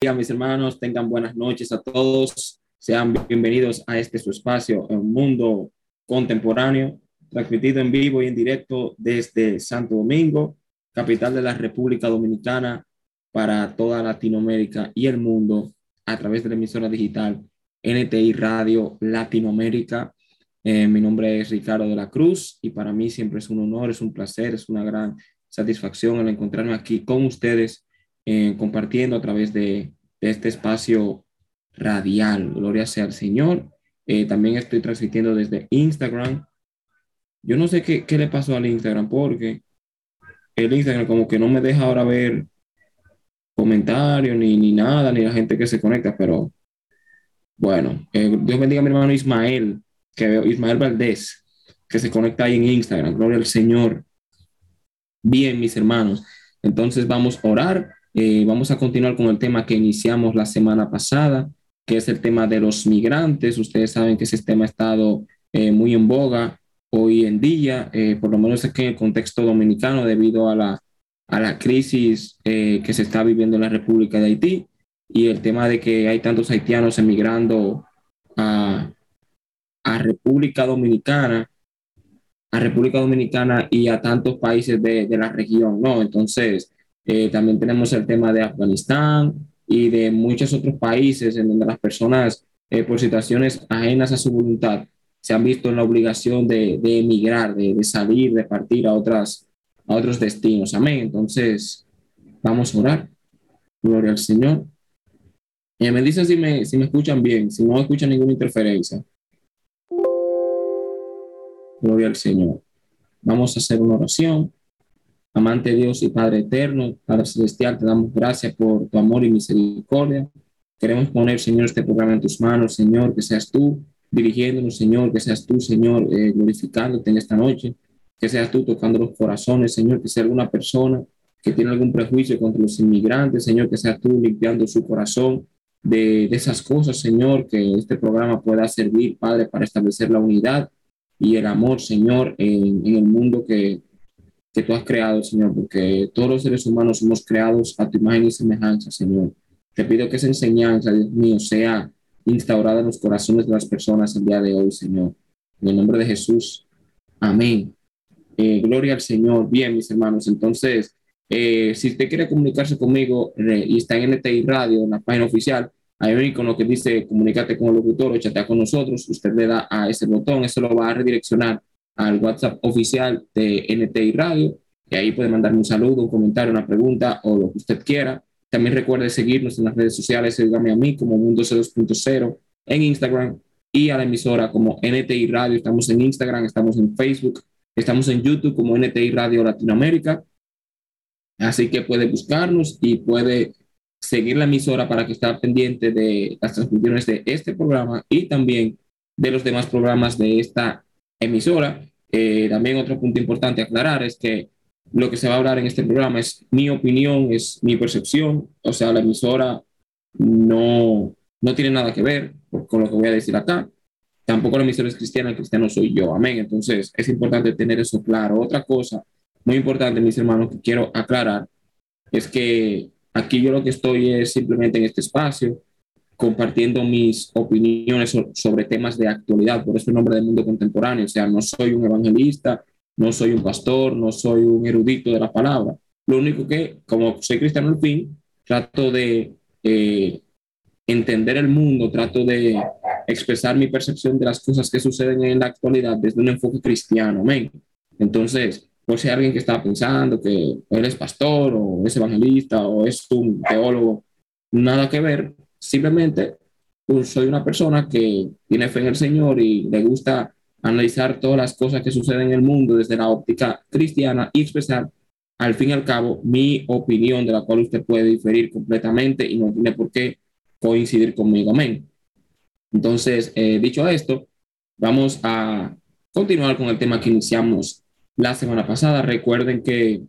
mis hermanos, tengan buenas noches a todos. Sean bienvenidos a este su espacio, El Mundo Contemporáneo, transmitido en vivo y en directo desde Santo Domingo, capital de la República Dominicana, para toda Latinoamérica y el mundo a través de la emisora digital NTI Radio Latinoamérica. Eh, mi nombre es Ricardo de la Cruz y para mí siempre es un honor, es un placer, es una gran satisfacción el encontrarme aquí con ustedes eh, compartiendo a través de, este espacio radial. Gloria sea al Señor. Eh, también estoy transmitiendo desde Instagram. Yo no sé qué, qué le pasó al Instagram porque el Instagram como que no me deja ahora ver comentarios ni, ni nada, ni la gente que se conecta, pero bueno, eh, Dios bendiga a mi hermano Ismael, que veo, Ismael Valdés, que se conecta ahí en Instagram. Gloria al Señor. Bien, mis hermanos. Entonces vamos a orar eh, vamos a continuar con el tema que iniciamos la semana pasada, que es el tema de los migrantes. Ustedes saben que ese tema ha estado eh, muy en boga hoy en día, eh, por lo menos aquí en el contexto dominicano, debido a la, a la crisis que se está viviendo en la República de Haití y el tema de que hay tantos haitianos emigrando a, a República Dominicana a República Dominicana y a tantos países de, de la región, ¿no? Entonces, eh, también tenemos el tema de Afganistán y de muchos otros países en donde las personas, eh, por situaciones ajenas a su voluntad, se han visto en la obligación de, de emigrar, de, de, salir, de partir a, otras, a otros destinos. Amén. Entonces, vamos a orar. Gloria al Señor. Y me dicen si me, si me escuchan bien, si no escuchan ninguna interferencia. Gloria al Señor. Vamos a hacer una oración. Amante Dios y Padre eterno, Padre celestial, te damos gracias por tu amor y misericordia. Queremos poner, Señor, este programa en tus manos, Señor, que seas tú dirigiéndonos, Señor, que seas tú, Señor, eh, glorificándote en esta noche, que seas tú tocando los corazones, Señor, que sea alguna persona que tiene algún prejuicio contra los inmigrantes, Señor, que seas tú limpiando su corazón de, esas cosas, Señor, que este programa pueda servir, Padre, para establecer la unidad y el amor, Señor, en el mundo que, que tú has creado, Señor, porque todos los seres humanos somos creados a tu imagen y semejanza, Señor. Te pido que esa enseñanza, Dios mío, sea instaurada en los corazones de las personas el día de hoy, Señor. En el nombre de Jesús. Amén. Eh, gloria al Señor. Bien, mis hermanos. Entonces, eh, si usted quiere comunicarse conmigo y está en NTI Radio, en la página oficial, hay un icono que dice comunícate con el locutor o chatea con nosotros. Usted le da a ese botón, eso lo va a redireccionar al WhatsApp oficial de NTI Radio y ahí puede mandarme un saludo, un comentario, una pregunta o lo que usted quiera. También recuerde seguirnos en las redes sociales, sígame a mí como Mundo 2.0 en Instagram y a la emisora como NTI Radio. Estamos en Instagram, estamos en Facebook, estamos en YouTube como NTI Radio Latinoamérica. Así que puede buscarnos y puede seguir la emisora para que esté pendiente de las transmisiones de este programa y también de los demás programas de esta emisora. Eh, también otro punto importante aclarar es que lo que se va a hablar en este programa es mi opinión, es mi percepción, o sea, la emisora no, no tiene nada que ver con lo que voy a decir acá. Tampoco la emisora es cristiana, el cristiano soy yo, amén. Entonces es importante tener eso claro. Otra cosa muy importante, mis hermanos, que quiero aclarar es que aquí yo lo que estoy es simplemente en este espacio compartiendo mis opiniones sobre temas de actualidad, por eso el nombre del mundo contemporáneo, o sea, no soy un evangelista, no soy un pastor, no soy un erudito de la palabra. Lo único que, como soy cristiano al fin, trato de eh, entender el mundo, trato de expresar mi percepción de las cosas que suceden en la actualidad desde un enfoque cristiano, amén. Entonces, por si alguien que está pensando que él es pastor o es evangelista o es un teólogo, nada que ver, simplemente pues, soy una persona que tiene fe en el Señor y le gusta analizar todas las cosas que suceden en el mundo desde la óptica cristiana y expresar al fin y al cabo mi opinión de la cual usted puede diferir completamente y no tiene por qué coincidir conmigo. Amén. Entonces, eh, dicho esto, vamos a continuar con el tema que iniciamos la semana pasada. Recuerden que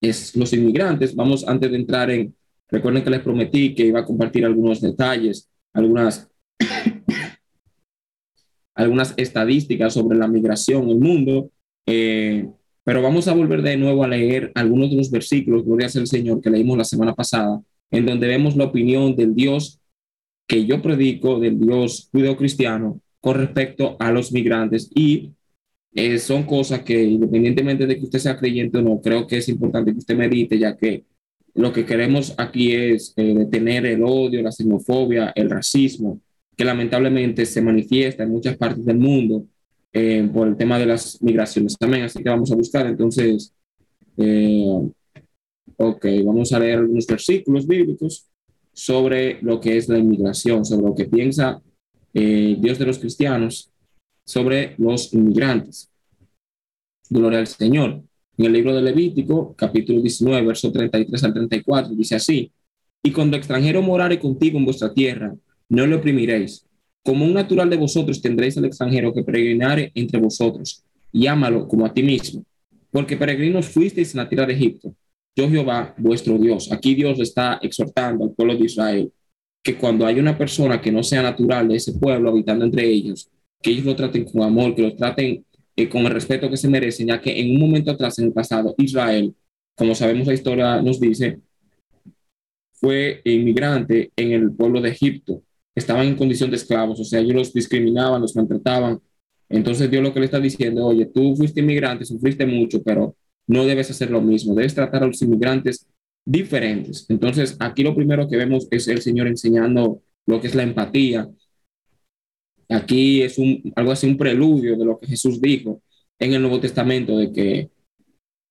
es los inmigrantes. Vamos antes de entrar en Recuerden que les prometí que iba a compartir algunos detalles, algunas, algunas estadísticas sobre la migración en el mundo, eh, pero vamos a volver de nuevo a leer algunos de los versículos, gloria al Señor, que leímos la semana pasada, en donde vemos la opinión del Dios que yo predico, del Dios judeocristiano, con respecto a los migrantes. Y eh, son cosas que, independientemente de que usted sea creyente o no, creo que es importante que usted medite, ya que lo que queremos aquí es eh, detener el odio, la xenofobia, el racismo, que lamentablemente se manifiesta en muchas partes del mundo eh, por el tema de las migraciones también. Así que vamos a buscar entonces, ok, vamos a leer algunos versículos bíblicos sobre lo que es la inmigración, sobre lo que piensa Dios de los cristianos sobre los inmigrantes. Gloria al Señor. En el libro de Levítico, capítulo 19, verso 33 al 34, dice así, y cuando extranjero morare contigo en vuestra tierra, no lo oprimiréis. Como un natural de vosotros tendréis al extranjero que peregrinare entre vosotros, y ámalo como a ti mismo, porque peregrinos fuisteis en la tierra de Egipto. Yo Jehová, vuestro Dios. Aquí Dios está exhortando al pueblo de Israel que cuando hay una persona que no sea natural de ese pueblo habitando entre ellos, que ellos lo traten con amor, que lo traten eh, con el respeto que se merecen, ya que en un momento atrás, en el pasado, Israel, como sabemos la historia nos dice, fue inmigrante en el pueblo de Egipto. Estaban en condición de esclavos, o sea, ellos los discriminaban, los maltrataban. Entonces Dios lo que le está diciendo, oye, tú fuiste inmigrante, sufriste mucho, pero no debes hacer lo mismo, debes tratar a los inmigrantes diferentes. Entonces, aquí lo primero que vemos es el Señor enseñando lo que es la empatía, Aquí es un, algo así, un preludio de lo que Jesús dijo en el Nuevo Testamento, de que,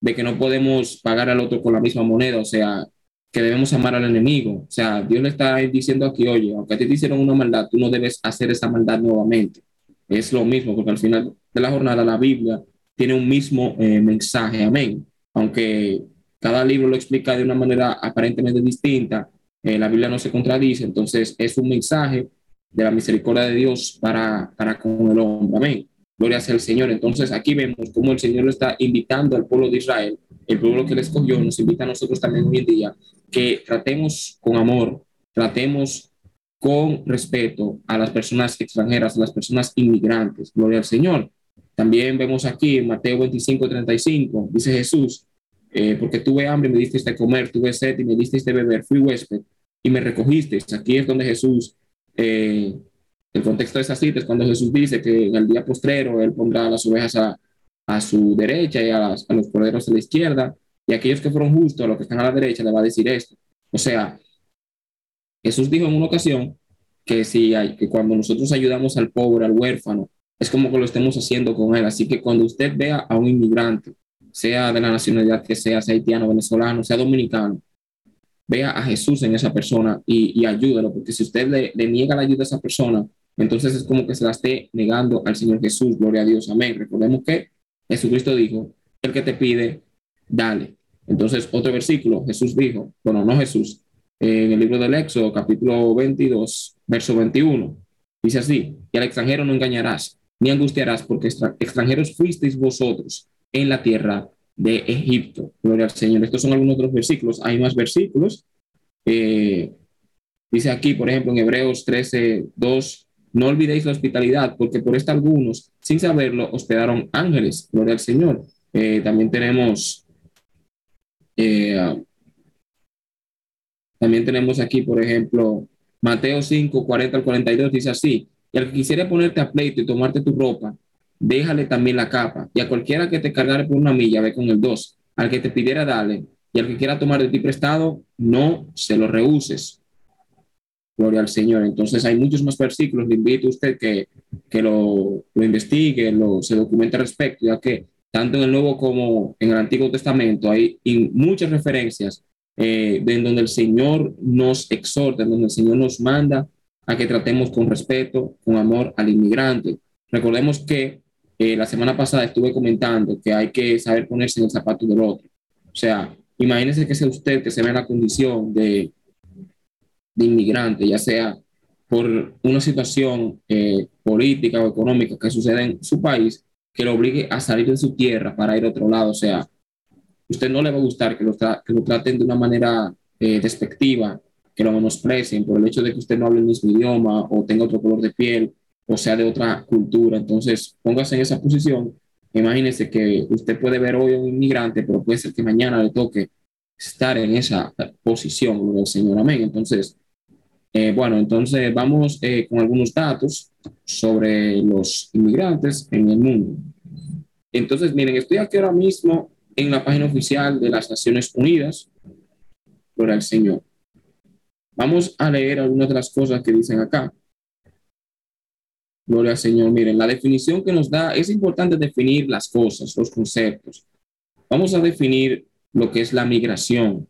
de que no podemos pagar al otro con la misma moneda, o sea, que debemos amar al enemigo. O sea, Dios le está diciendo aquí, oye, aunque te hicieron una maldad, tú no debes hacer esa maldad nuevamente. Es lo mismo, porque al final de la jornada la Biblia tiene un mismo eh, mensaje, amén. Aunque cada libro lo explica de una manera aparentemente distinta, eh, la Biblia no se contradice, entonces es un mensaje de la misericordia de Dios para, para con el hombre. Amén. Gloria sea el Señor. Entonces aquí vemos cómo el Señor está invitando al pueblo de Israel, el pueblo que le escogió, nos invita a nosotros también hoy en día, que tratemos con amor, tratemos con respeto a las personas extranjeras, a las personas inmigrantes. Gloria al Señor. También vemos aquí en Mateo 25, 35, dice Jesús, eh, porque tuve hambre me diste de comer, tuve sed y me diste de beber, fui huésped y me recogiste. Aquí es donde Jesús eh, el contexto de esa cita es cuando Jesús dice que en el día postrero Él pondrá las ovejas a, a su derecha y a, a, los corderos a la izquierda, y aquellos que fueron justos, a los que están a la derecha, le va a decir esto. O sea, Jesús dijo en una ocasión que, si hay, que cuando nosotros ayudamos al pobre, al huérfano, es como que lo estemos haciendo con él. Así que cuando usted vea a un inmigrante, sea de la nacionalidad que sea, sea haitiano, venezolano, sea dominicano, vea a Jesús en esa persona y, y ayúdalo, porque si usted le, le, niega la ayuda a esa persona, entonces es como que se la esté negando al Señor Jesús, gloria a Dios, amén. Recordemos que Jesucristo dijo, el que te pide, dale. Entonces, otro versículo, Jesús dijo, bueno, no Jesús, en el libro del Éxodo, capítulo 22, verso 21, dice así, y al extranjero no engañarás, ni angustiarás, porque extranjeros fuisteis vosotros en la tierra de Egipto. Gloria al Señor. Estos son algunos otros versículos. Hay más versículos. Eh, dice aquí, por ejemplo, en Hebreos 13, 2, no olvidéis la hospitalidad, porque por esta algunos, sin saberlo, hospedaron ángeles. Gloria al Señor. Eh, también tenemos, eh, también tenemos aquí, por ejemplo, Mateo 5, 40 al 42, dice así, y al que quisiera ponerte a pleito y tomarte tu ropa, déjale también la capa, y a cualquiera que te cargare por una milla, ve con el dos, al que te pidiera, dale, y al que quiera tomar de ti prestado, no se lo rehuses. Gloria al Señor. Entonces hay muchos más versículos, le invito a usted que, que lo, lo investigue, lo, se documente al respecto, ya que tanto en el Nuevo como en el Antiguo Testamento hay muchas referencias eh, en donde el Señor nos exhorta, en donde el Señor nos manda a que tratemos con respeto, con amor al inmigrante. Recordemos que eh, la semana pasada estuve comentando que hay que saber ponerse en el zapato del otro. O sea, imagínese que sea usted que se ve en la condición de, de inmigrante, ya sea por una situación eh, política o económica que sucede en su país, que lo obligue a salir de su tierra para ir a otro lado. O sea, usted no le va a gustar que lo, que lo traten de una manera eh, despectiva, que lo menosprecien por el hecho de que usted no hable el mismo idioma o tenga otro color de piel o sea de otra cultura. Entonces, póngase en esa posición. Imagínese que usted puede ver hoy a un inmigrante, pero puede ser que mañana le toque estar en esa posición, del Señor, amén. Entonces, eh, bueno, entonces vamos eh, con algunos datos sobre los inmigrantes en el mundo. Entonces, miren, estoy aquí ahora mismo en la página oficial de las Naciones Unidas, por el Señor. Vamos a leer algunas de las cosas que dicen acá. Gloria al Señor. Miren, la definición que nos da, es importante definir las cosas, los conceptos. Vamos a definir lo que es la migración,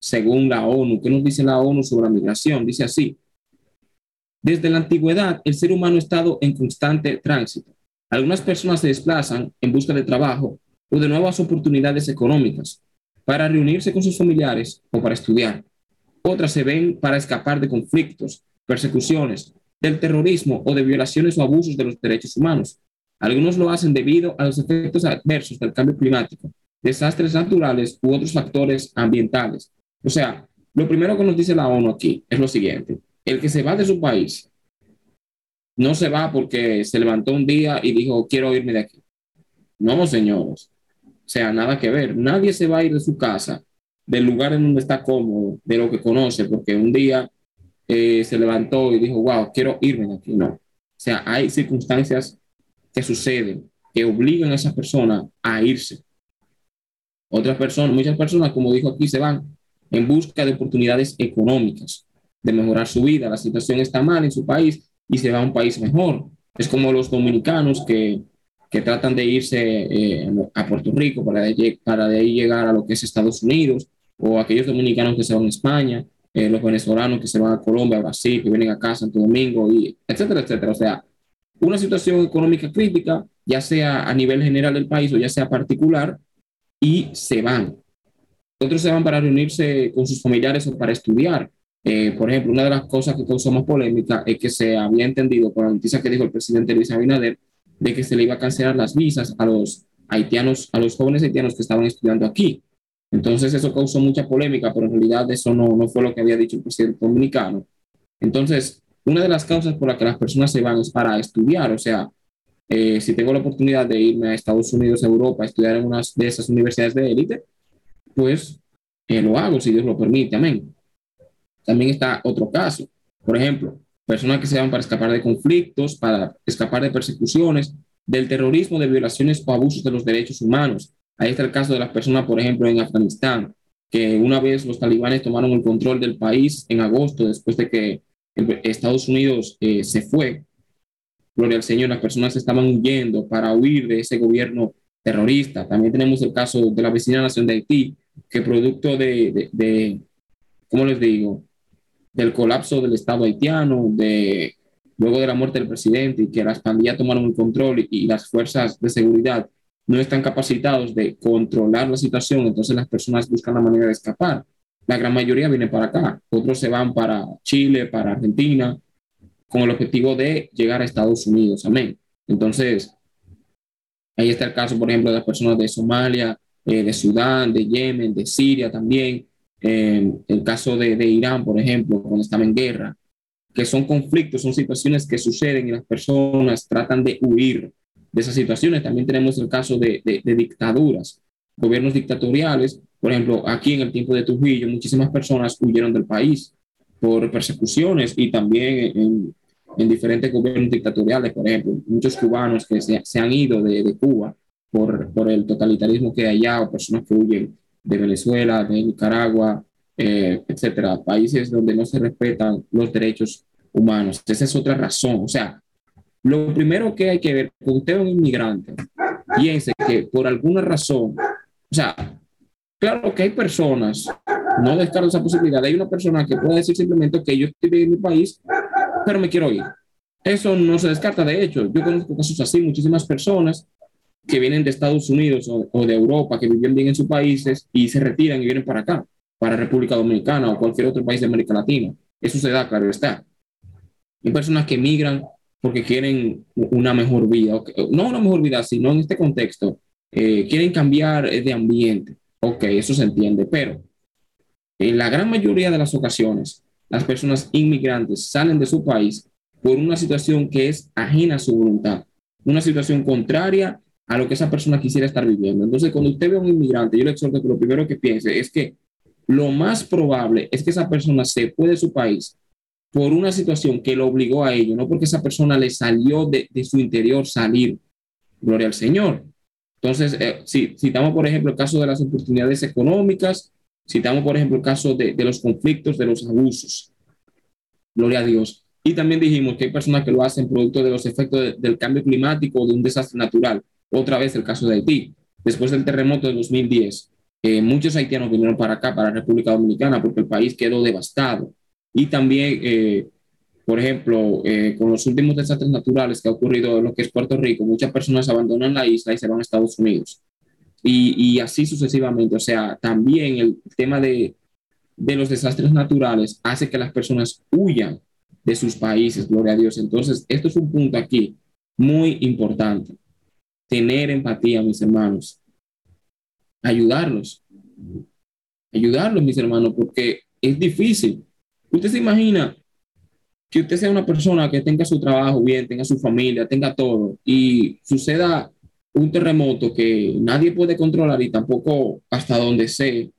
según la ONU. ¿Qué nos dice la ONU sobre la migración? Dice así. Desde la antigüedad, el ser humano ha estado en constante tránsito. Algunas personas se desplazan en busca de trabajo o de nuevas oportunidades económicas para reunirse con sus familiares o para estudiar. Otras se ven para escapar de conflictos, persecuciones, del terrorismo o de violaciones o abusos de los derechos humanos. Algunos lo hacen debido a los efectos adversos del cambio climático, desastres naturales u otros factores ambientales. O sea, lo primero que nos dice la ONU aquí es lo siguiente. El que se va de su país no se va porque se levantó un día y dijo, quiero irme de aquí. No, señores. O sea, nada que ver. Nadie se va a ir de su casa, del lugar en donde está cómodo, de lo que conoce, porque un día eh, se levantó y dijo, wow, quiero irme aquí. No. O sea, hay circunstancias que suceden que obligan a esa persona a irse. Otras personas, muchas personas, como dijo aquí, se van en busca de oportunidades económicas, de mejorar su vida. La situación está mal en su país y se va a un país mejor. Es como los dominicanos que, que tratan de irse eh, a Puerto Rico para de, para de ahí llegar a lo que es Estados Unidos, o aquellos dominicanos que se van a España, eh, los venezolanos que se van a Colombia, a Brasil, que vienen acá a Santo Domingo, y etcétera, etcétera. O sea, una situación económica crítica, ya sea a nivel general del país o ya sea particular, y se van. Otros se van para reunirse con sus familiares o para estudiar. Eh, por ejemplo, una de las cosas que causó más polémica es que se había entendido por la noticia que dijo el presidente Luis Abinader de que se le iba a cancelar las visas a los haitianos, a los jóvenes haitianos que estaban estudiando aquí. Entonces eso causó mucha polémica, pero en realidad eso no, no fue lo que había dicho el presidente dominicano. Entonces, una de las causas por las que las personas se van es para estudiar, o sea, eh, si tengo la oportunidad de irme a Estados Unidos, a Europa, a estudiar en una de esas universidades de élite, pues eh, lo hago si Dios lo permite, amén. También está otro caso, por ejemplo, personas que se van para escapar de conflictos, para escapar de persecuciones, del terrorismo, de violaciones o abusos de los derechos humanos, Ahí está el caso de las personas, por ejemplo, en Afganistán, que una vez los talibanes tomaron el control del país en agosto, después de que Estados Unidos eh, se fue, gloria al Señor, las personas estaban huyendo para huir de ese gobierno terrorista. También tenemos el caso de la vecina nación de Haití, que producto de, de, de ¿cómo les digo?, del colapso del Estado haitiano, de, luego de la muerte del presidente y que las pandillas tomaron el control y las fuerzas de seguridad no están capacitados de controlar la situación, entonces las personas buscan la manera de escapar. La gran mayoría viene para acá, otros se van para Chile, para Argentina, con el objetivo de llegar a Estados Unidos. Amén. Entonces, ahí está el caso, por ejemplo, de las personas de Somalia, eh, de Sudán, de Yemen, de Siria también. Eh, el caso de, Irán, por ejemplo, cuando estaba en guerra, que son conflictos, son situaciones que suceden y las personas tratan de huir de esas situaciones. También tenemos el caso de, de, dictaduras, gobiernos dictatoriales. Por ejemplo, aquí en el tiempo de Trujillo, muchísimas personas huyeron del país por persecuciones y también en, en diferentes gobiernos dictatoriales. Por ejemplo, muchos cubanos que se, se han ido de, de, Cuba por, por el totalitarismo que hay allá o personas que huyen de Venezuela, de Nicaragua, eh, etcétera, países donde no se respetan los derechos humanos. Esa es otra razón. O sea, lo primero que hay que ver, cuando usted es un inmigrante, piense que por alguna razón, o sea, claro que hay personas, no descarto esa posibilidad, hay una persona que puede decir simplemente que yo estoy en mi país, pero me quiero ir. Eso no se descarta, de hecho, yo conozco casos así, muchísimas personas que vienen de Estados Unidos o, de Europa, que viven bien en sus países y se retiran y vienen para acá, para República Dominicana o cualquier otro país de América Latina. Eso se da, claro está. Hay personas que migran porque quieren una mejor vida, no una mejor vida, sino en este contexto, eh, quieren cambiar de ambiente. Ok, eso se entiende, pero en la gran mayoría de las ocasiones, las personas inmigrantes salen de su país por una situación que es ajena a su voluntad, una situación contraria a lo que esa persona quisiera estar viviendo. Entonces, cuando usted ve a un inmigrante, yo le exhorto que lo primero que piense es que lo más probable es que esa persona se fue de su país por una situación que lo obligó a ello, no porque esa persona le salió de, su interior salir. Gloria al Señor. Entonces, eh, si citamos, por ejemplo, el caso de las oportunidades económicas, citamos, por ejemplo, el caso de, de los conflictos, de los abusos. Gloria a Dios. Y también dijimos que hay personas que lo hacen producto de los efectos del cambio climático o de un desastre natural. Otra vez el caso de Haití. Después del terremoto de 2010, eh, muchos haitianos vinieron para acá, para la República Dominicana, porque el país quedó devastado. Y también, eh, por ejemplo, eh, con los últimos desastres naturales que ha ocurrido en lo que es Puerto Rico, muchas personas abandonan la isla y se van a Estados Unidos. Y, y así sucesivamente. O sea, también el tema de, de los desastres naturales hace que las personas huyan de sus países, gloria a Dios. Entonces, esto es un punto aquí muy importante. Tener empatía, mis hermanos. Ayudarlos. Ayudarlos, mis hermanos, porque es difícil. Usted se imagina que usted sea una persona que tenga su trabajo bien, tenga su familia, tenga todo, y suceda un terremoto que nadie puede controlar y tampoco hasta donde sé,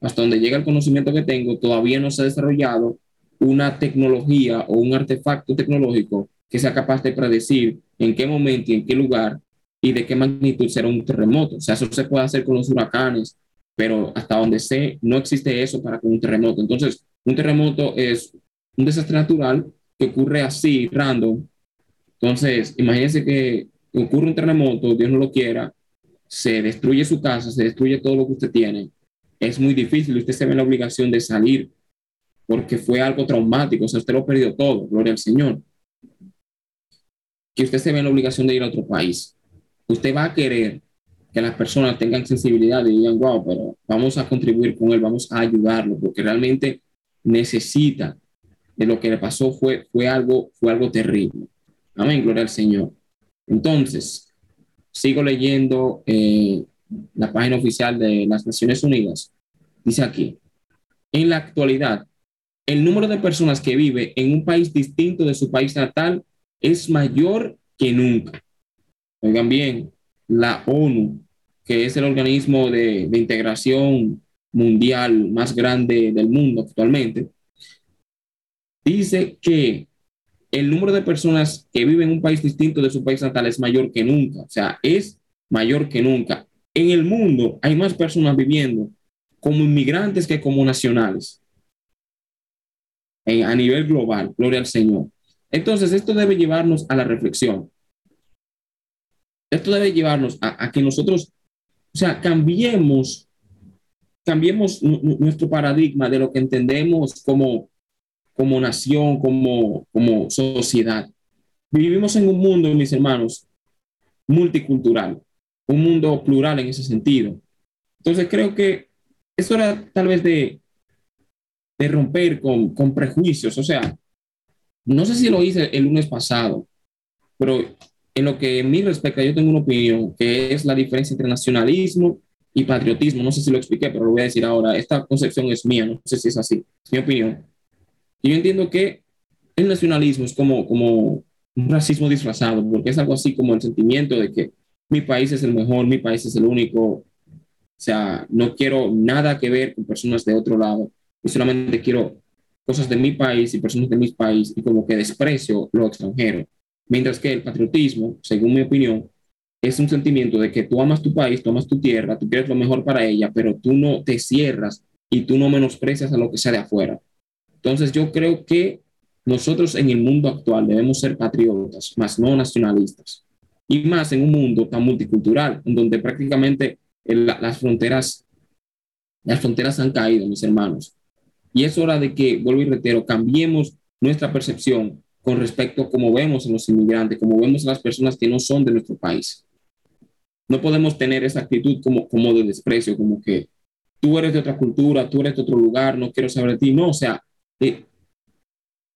hasta donde llega el conocimiento que tengo, todavía no se ha desarrollado una tecnología o un artefacto tecnológico que sea capaz de predecir en qué momento y en qué lugar y de qué magnitud será un terremoto. O sea, eso se puede hacer con los huracanes, pero hasta donde sé, no existe eso para con un terremoto. Entonces, un terremoto es un desastre natural que ocurre así, random. Entonces, imagínense que ocurre un terremoto, Dios no lo quiera, se destruye su casa, se destruye todo lo que usted tiene. Es muy difícil, usted se ve en la obligación de salir porque fue algo traumático, o sea, usted lo perdió todo, gloria al Señor. Que usted se ve en la obligación de ir a otro país. Usted va a querer que las personas tengan sensibilidad y digan, wow, pero vamos a contribuir con él, vamos a ayudarlo, porque realmente necesita de lo que le pasó fue, fue, algo, fue algo terrible. Amén, gloria al Señor. Entonces, sigo leyendo eh, la página oficial de las Naciones Unidas. Dice aquí, en la actualidad, el número de personas que vive en un país distinto de su país natal es mayor que nunca. Oigan bien, la ONU, que es el organismo de, de integración mundial más grande del mundo actualmente, dice que el número de personas que viven en un país distinto de su país natal es mayor que nunca, o sea, es mayor que nunca. En el mundo hay más personas viviendo como inmigrantes que como nacionales a nivel global, gloria al Señor. Entonces, esto debe llevarnos a la reflexión. Esto debe llevarnos a, a que nosotros, o sea, cambiemos, cambiemos nuestro paradigma de lo que entendemos como, como nación, como, como sociedad. Vivimos en un mundo, mis hermanos, multicultural, un mundo plural en ese sentido. Entonces, creo que es hora tal vez de, de romper con, con prejuicios. O sea, no sé si lo hice el lunes pasado, pero en lo que a mí respecta, yo tengo una opinión, que es la diferencia entre nacionalismo y patriotismo. No sé si lo expliqué, pero lo voy a decir ahora. Esta concepción es mía, no sé si es así, es mi opinión. Y yo entiendo que el nacionalismo es como, como un racismo disfrazado, porque es algo así como el sentimiento de que mi país es el mejor, mi país es el único. O sea, no quiero nada que ver con personas de otro lado y solamente quiero cosas de mi país y personas de mi país y como que desprecio lo extranjero. Mientras que el patriotismo, según mi opinión, es un sentimiento de que tú amas tu país, tú amas tu tierra, tú quieres lo mejor para ella, pero tú no te cierras y tú no menosprecias a lo que sea de afuera. Entonces yo creo que nosotros en el mundo actual debemos ser patriotas, más no nacionalistas. Y más en un mundo tan multicultural, en donde prácticamente las fronteras, las fronteras han caído, mis hermanos. Y es hora de que, vuelvo y reitero, cambiemos nuestra percepción con respecto a cómo vemos a los inmigrantes, cómo vemos a las personas que no son de nuestro país. No podemos tener esa actitud como, como de desprecio, como que tú eres de otra cultura, tú eres de otro lugar, no quiero saber de ti. No, o sea, eh,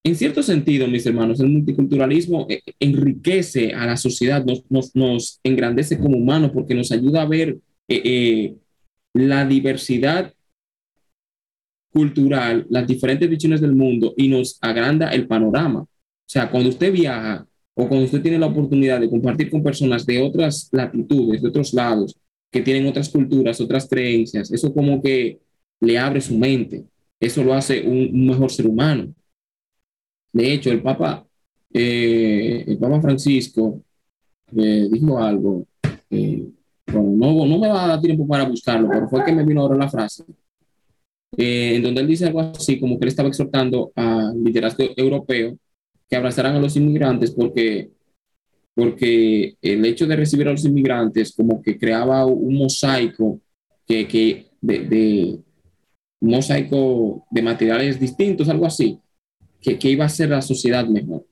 en cierto sentido, mis hermanos, el multiculturalismo eh, enriquece a la sociedad, nos, nos, nos, engrandece como humanos porque nos ayuda a ver eh, la diversidad cultural, las diferentes visiones del mundo y nos agranda el panorama. O sea, cuando usted viaja, o cuando usted tiene la oportunidad de compartir con personas de otras latitudes, de otros lados, que tienen otras culturas, otras creencias, eso como que le abre su mente, eso lo hace un, mejor ser humano. De hecho, el Papa, eh, el Papa Francisco eh, dijo algo, eh, no, no me va a dar tiempo para buscarlo, pero fue que me vino ahora la frase, en donde él dice algo así, como que él estaba exhortando al liderazgo europeo que abrazaran a los inmigrantes porque, porque el hecho de recibir a los inmigrantes como que creaba un mosaico que, que de, un mosaico de materiales distintos, algo así, que, que iba a hacer la sociedad mejor.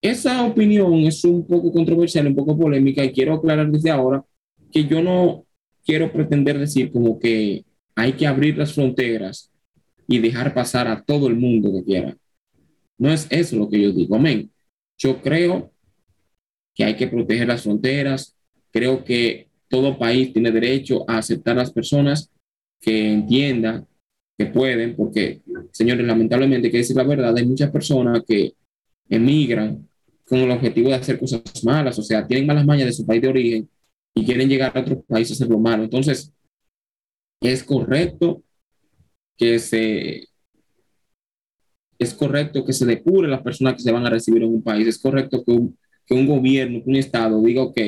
Esa opinión es un poco controversial, un poco polémica y quiero aclarar desde ahora que yo no quiero pretender decir como que hay que abrir las fronteras y dejar pasar a todo el mundo que quiera. No es eso lo que yo digo, amén. Yo creo que hay que proteger las fronteras, creo que todo país tiene derecho a aceptar a las personas que entiendan que pueden, porque, señores, lamentablemente, que decir la verdad, hay muchas personas que emigran con el objetivo de hacer cosas malas, o sea, tienen malas mañas de su país de origen y quieren llegar a otro país a hacer lo malo. Entonces, es correcto que se es correcto que se depure las personas que se van a recibir en un país, es correcto que un, que un gobierno, que un Estado diga, ok,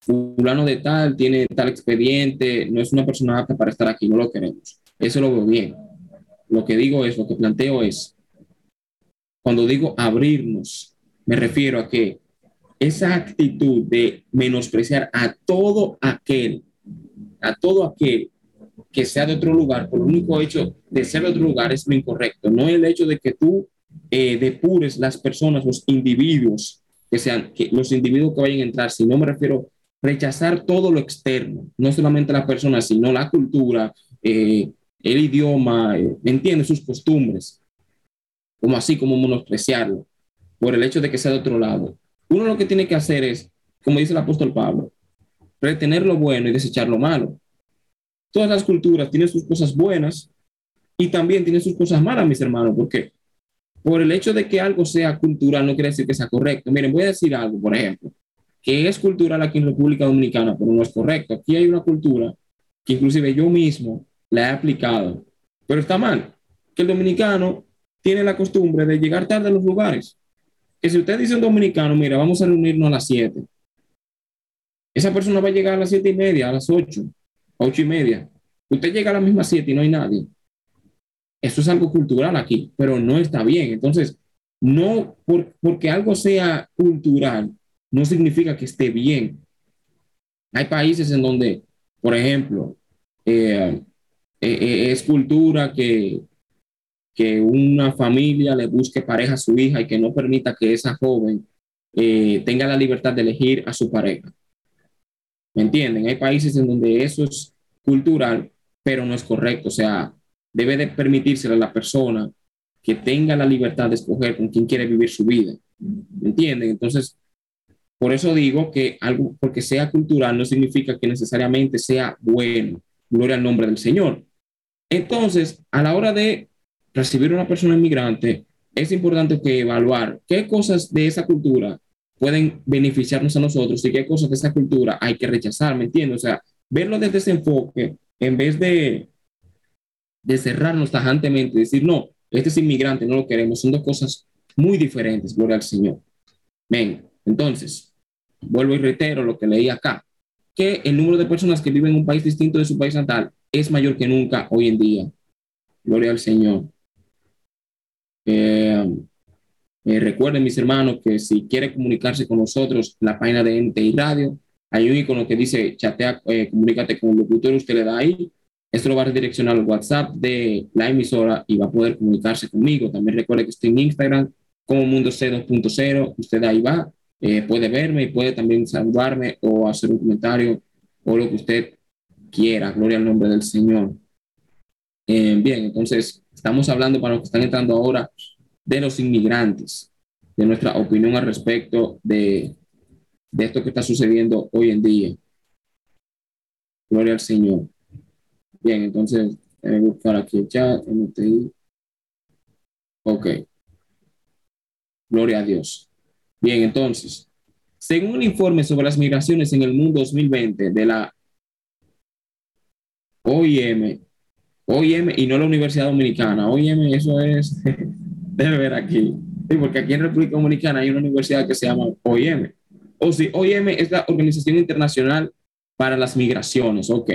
fulano de tal tiene tal expediente, no es una persona apta para estar aquí, no lo queremos. Eso lo veo bien. Lo que digo es, lo que planteo es, cuando digo abrirnos, me refiero a que esa actitud de menospreciar a todo aquel, a todo aquel que sea de otro lugar, por el único hecho de ser de otro lugar es lo incorrecto, no el hecho de que tú eh, depures las personas, los individuos, que sean que los individuos que vayan a entrar, si no me refiero rechazar todo lo externo, no solamente la persona, sino la cultura, eh, el idioma, eh, entiende sus costumbres, como así como menospreciarlo por el hecho de que sea de otro lado. Uno lo que tiene que hacer es, como dice el apóstol Pablo, retener lo bueno y desechar lo malo todas las culturas tienen sus cosas buenas y también tienen sus cosas malas, mis hermanos, porque por el hecho de que algo sea cultural no quiere decir que sea correcto. Miren, voy a decir algo, por ejemplo, que es cultural aquí en República Dominicana, pero no es correcto. Aquí hay una cultura que inclusive yo mismo la he aplicado, pero está mal, que el dominicano tiene la costumbre de llegar tarde a los lugares. Que si usted dice un dominicano, mira, vamos a reunirnos a las 7, esa persona va a llegar a las siete y media, a las 8, ocho y media. Usted llega a las mismas siete y no hay nadie. Eso es algo cultural aquí, pero no está bien. Entonces, no porque algo sea cultural, no significa que esté bien. Hay países en donde, por ejemplo, eh, eh, eh, es cultura que, que una familia le busque pareja a su hija y que no permita que esa joven tenga la libertad de elegir a su pareja. ¿Me entienden? Hay países en donde eso es cultural, pero no es correcto. O sea, debe de permitírselo a la persona que tenga la libertad de escoger con quién quiere vivir su vida. ¿Me entienden? Entonces, por eso digo que algo, porque sea cultural, no significa que necesariamente sea bueno. Gloria al nombre del Señor. Entonces, a la hora de recibir una persona inmigrante, es importante que evaluar qué cosas de esa cultura pueden beneficiarnos a nosotros y qué cosas de esa cultura hay que rechazar, ¿me entiendes? O sea, verlo desde ese enfoque, en vez de, de cerrarnos tajantemente decir, no, este es inmigrante, no lo queremos, son dos cosas muy diferentes, gloria al Señor. Ven, entonces, vuelvo y reitero lo que leí acá, que el número de personas que viven en un país distinto de su país natal es mayor que nunca hoy en día. Gloria al Señor. Eh, eh, recuerden, mis hermanos, que si quiere comunicarse con nosotros, la página de NTI Radio, hay un icono que dice chatea, eh, comunícate con el locutor, usted le da ahí. Esto lo va a redireccionar al WhatsApp de la emisora y va a poder comunicarse conmigo. También recuerde que estoy en Instagram como Mundo C 2.0. Usted ahí va, eh, puede verme y puede también saludarme o hacer un comentario o lo que usted quiera. Gloria al nombre del Señor. bien, entonces estamos hablando para los que están entrando ahora de los inmigrantes, de nuestra opinión al respecto de, de esto que está sucediendo hoy en día. Gloria al Señor. Bien, entonces, voy a buscar aquí el chat, MTI. Ok. Gloria a Dios. Bien, entonces, Según un informe sobre las migraciones en el mundo 2020 de la OIM, OIM y no la Universidad Dominicana, OIM eso es, debe ver aquí, porque aquí en República Dominicana hay una universidad que se llama OIM. OIM es la Organización Internacional para las Migraciones, ok,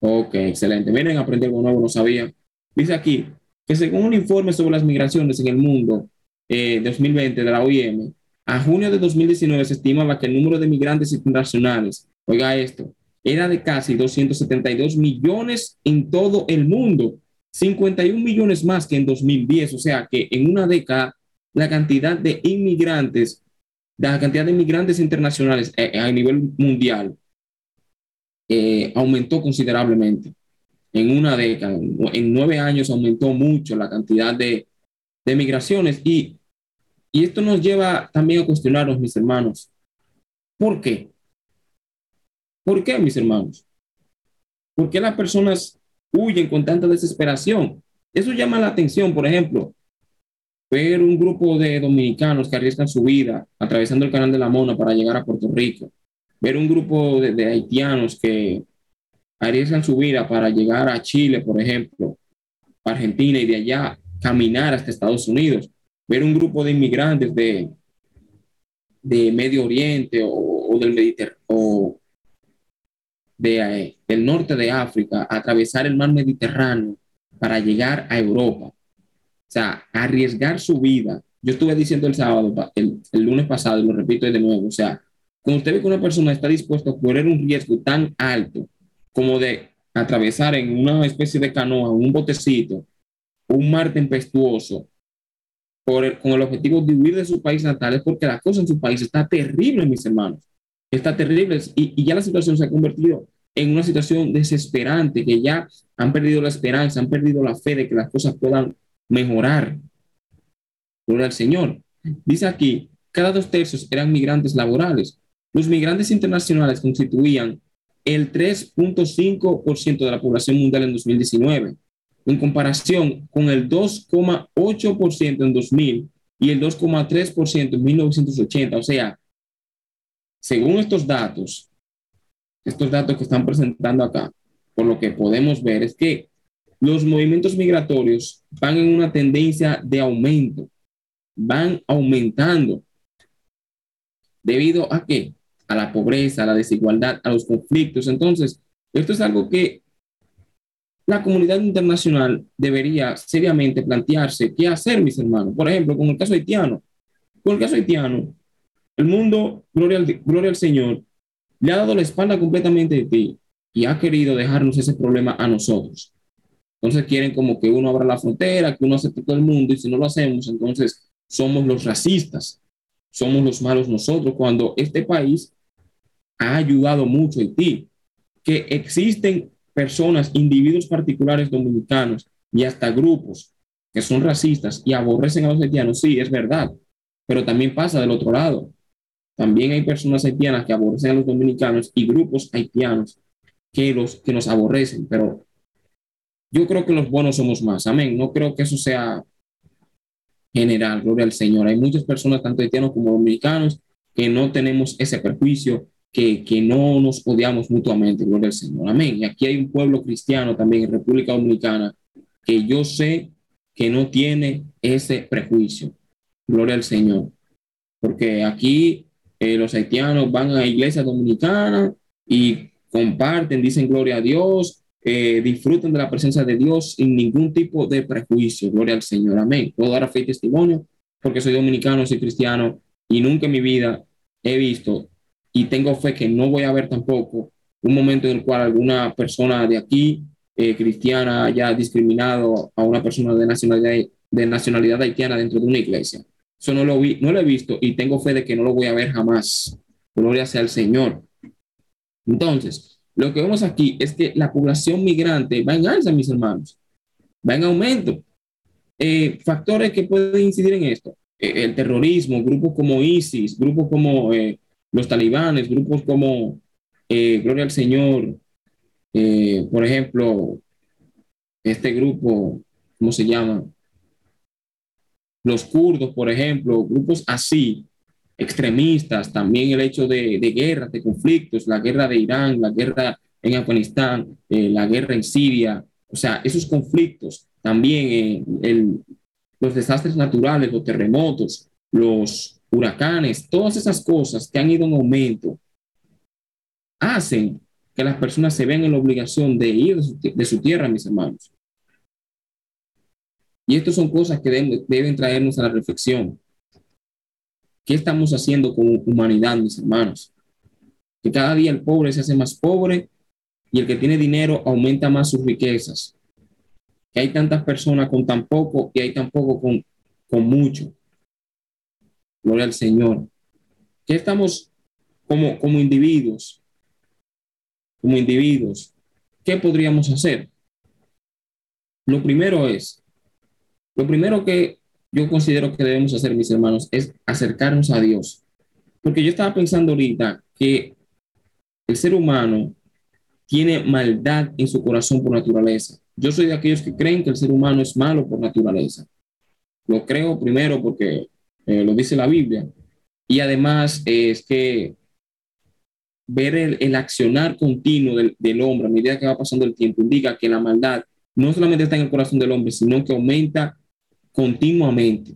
ok, excelente. Miren, aprendí algo nuevo, no sabía. Dice aquí que según un informe sobre las migraciones en el mundo eh, 2020 de la OIM, a junio de 2019 se estimaba que el número de migrantes internacionales, oiga esto, era de casi 272 millones en todo el mundo, 51 millones más que en 2010, o sea que en una década la cantidad de inmigrantes, la cantidad de inmigrantes internacionales eh, a nivel mundial eh, aumentó considerablemente. En una década, en nueve años aumentó mucho la cantidad de, de migraciones y y esto nos lleva también a cuestionarnos, mis hermanos, ¿por qué? ¿Por qué, mis hermanos? ¿Por qué las personas huyen con tanta desesperación? Eso llama la atención, por ejemplo, ver un grupo de dominicanos que arriesgan su vida atravesando el canal de la Mona para llegar a Puerto Rico, ver un grupo de, haitianos que arriesgan su vida para llegar a Chile, por ejemplo, Argentina y de allá caminar hasta Estados Unidos ver un grupo de inmigrantes de, de Medio Oriente o, del Mediterráneo eh, del norte de África atravesar el mar Mediterráneo para llegar a Europa. O sea, arriesgar su vida. Yo estuve diciendo el sábado, el, el lunes pasado, y lo repito de nuevo, o sea, cuando usted ve que una persona está dispuesta a correr un riesgo tan alto como de atravesar en una especie de canoa, un botecito, un mar tempestuoso, con el objetivo de huir de su país natal es porque la cosa en su país está terrible, mis hermanos. Está terrible y, y ya la situación se ha convertido en una situación desesperante, que ya han perdido la esperanza, han perdido la fe de que las cosas puedan mejorar. Gloria al Señor. Dice aquí, cada dos tercios eran migrantes laborales. Los migrantes internacionales constituían el 3.5% de la población mundial en 2019 en comparación con el 2,8% en 2000 y el 2,3% en 1980. O sea, según estos datos, estos datos que están presentando acá, por lo que podemos ver es que los movimientos migratorios van en una tendencia de aumento, van aumentando. ¿Debido a qué? A la pobreza, a la desigualdad, a los conflictos. Entonces, esto es algo que la comunidad internacional debería seriamente plantearse qué hacer, mis hermanos. Por ejemplo, con el caso haitiano. Con el caso haitiano, el mundo, gloria al, gloria al Señor, le ha dado la espalda completamente a ti y ha querido dejarnos ese problema a nosotros. Entonces quieren como que uno abra la frontera, que uno acepte todo el mundo y si no lo hacemos, entonces somos los racistas, somos los malos nosotros, cuando este país ha ayudado mucho a Haití, que existen personas, individuos particulares dominicanos y hasta grupos que son racistas y aborrecen a los haitianos, sí, es verdad, pero también pasa del otro lado. También hay personas haitianas que aborrecen a los dominicanos y grupos haitianos que, los, que nos aborrecen, pero yo creo que los buenos somos más. Amén. No creo que eso sea general, gloria al Señor. Hay muchas personas, tanto haitianos como dominicanos, que no tenemos ese perjuicio que, que, no nos odiamos mutuamente, gloria al Señor. Amén. Y aquí hay un pueblo cristiano también en República Dominicana que yo sé que no tiene ese prejuicio. Gloria al Señor. Porque aquí eh, los haitianos van a iglesias dominicanas y comparten, dicen gloria a Dios, eh, disfrutan de la presencia de Dios sin ningún tipo de prejuicio. Gloria al Señor. Amén. Puedo dar fe y testimonio porque soy dominicano, soy cristiano y nunca en mi vida he visto y tengo fe que no voy a ver tampoco un momento en el cual alguna persona de aquí, eh, cristiana, haya discriminado a una persona de nacionalidad, de nacionalidad haitiana dentro de una iglesia. Eso no lo, vi, no lo he visto y tengo fe de que no lo voy a ver jamás. Gloria sea al Señor. Entonces, lo que vemos aquí es que la población migrante va en alza, mis hermanos, va en aumento. Eh, factores que pueden incidir en esto, eh, el terrorismo, grupos como ISIS, grupos como eh, los talibanes, grupos como Gloria al Señor, por ejemplo, este grupo, ¿cómo se llama? Los kurdos, por ejemplo, grupos así, extremistas, también el hecho de, guerras, de conflictos, la guerra de Irán, la guerra en Afganistán, eh, la guerra en Siria, o sea, esos conflictos, también eh, los desastres naturales, los terremotos, los huracanes, todas esas cosas que han ido en aumento, hacen que las personas se vean en la obligación de ir de su, tierra, mis hermanos. Y estas son cosas que deben traernos a la reflexión. ¿Qué estamos haciendo como humanidad, mis hermanos? Que cada día el pobre se hace más pobre y el que tiene dinero aumenta más sus riquezas. Que hay tantas personas con tan poco y hay tan poco con, con mucho. Gloria al Señor. ¿Qué estamos como, como individuos? Como individuos, ¿qué podríamos hacer? Lo primero es, lo primero que yo considero que debemos hacer, mis hermanos, es acercarnos a Dios. Porque yo estaba pensando ahorita que el ser humano tiene maldad en su corazón por naturaleza. Yo soy de aquellos que creen que el ser humano es malo por naturaleza. Lo creo primero porque eh, lo dice la Biblia. Y además es que ver el, accionar continuo del, del, hombre a medida que va pasando el tiempo indica que la maldad no solamente está en el corazón del hombre, sino que aumenta continuamente.